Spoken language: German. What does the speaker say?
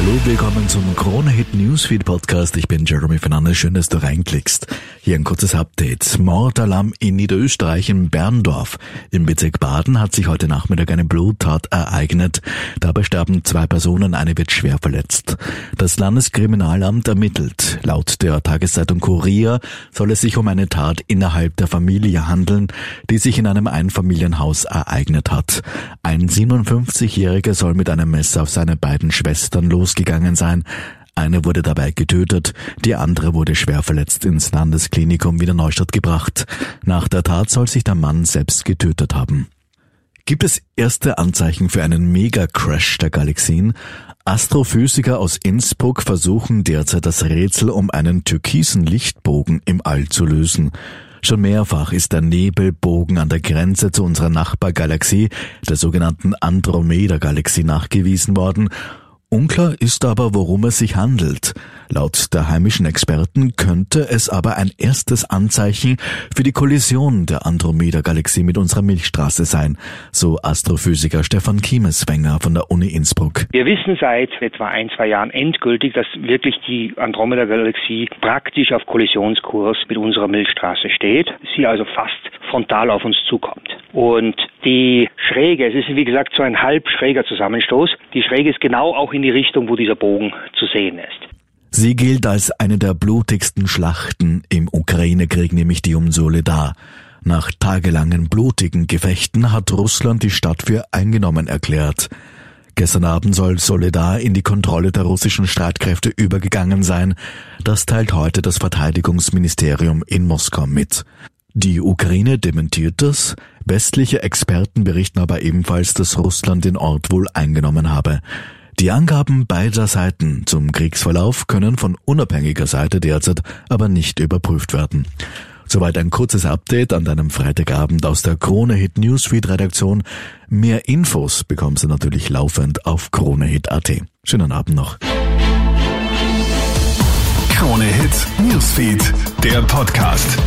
Hallo, willkommen zum Krone Hit Newsfeed Podcast. Ich bin Jeremy Fernandes. Schön, dass du reinklickst. Hier ein kurzes Update. Mordalarm in Niederösterreich in Berndorf. Im Bezirk Baden hat sich heute Nachmittag eine Bluttat ereignet. Dabei sterben zwei Personen, eine wird schwer verletzt. Das Landeskriminalamt ermittelt. Laut der Tageszeitung Kurier soll es sich um eine Tat innerhalb der Familie handeln, die sich in einem Einfamilienhaus ereignet hat. Ein 57-Jähriger soll mit einem Messer auf seine beiden Schwestern los losgegangen sein. Eine wurde dabei getötet, die andere wurde schwer verletzt ins Landesklinikum Wiener Neustadt gebracht. Nach der Tat soll sich der Mann selbst getötet haben. Gibt es erste Anzeichen für einen Mega-Crash der Galaxien? Astrophysiker aus Innsbruck versuchen derzeit das Rätsel um einen türkisen Lichtbogen im All zu lösen. Schon mehrfach ist der Nebelbogen an der Grenze zu unserer Nachbargalaxie, der sogenannten Andromeda-Galaxie, nachgewiesen worden Unklar ist aber, worum es sich handelt. Laut der heimischen Experten könnte es aber ein erstes Anzeichen für die Kollision der Andromeda-Galaxie mit unserer Milchstraße sein, so Astrophysiker Stefan Kiemeswenger von der Uni Innsbruck. Wir wissen seit etwa ein, zwei Jahren endgültig, dass wirklich die Andromeda-Galaxie praktisch auf Kollisionskurs mit unserer Milchstraße steht, sie also fast frontal auf uns zukommt. Und die Schräge, es ist wie gesagt so ein halb schräger Zusammenstoß, die Schräge ist genau auch in die Richtung, wo dieser Bogen zu sehen ist. Sie gilt als eine der blutigsten Schlachten im Ukraine-Krieg, nämlich die um Soledar. Nach tagelangen blutigen Gefechten hat Russland die Stadt für eingenommen erklärt. Gestern Abend soll Soledar in die Kontrolle der russischen Streitkräfte übergegangen sein. Das teilt heute das Verteidigungsministerium in Moskau mit. Die Ukraine dementiert das, westliche Experten berichten aber ebenfalls, dass Russland den Ort wohl eingenommen habe. Die Angaben beider Seiten zum Kriegsverlauf können von unabhängiger Seite derzeit aber nicht überprüft werden. Soweit ein kurzes Update an deinem Freitagabend aus der Krone Hit Newsfeed Redaktion. Mehr Infos bekommst du natürlich laufend auf kronehit.at. Schönen Abend noch. Krone Hit Newsfeed, der Podcast.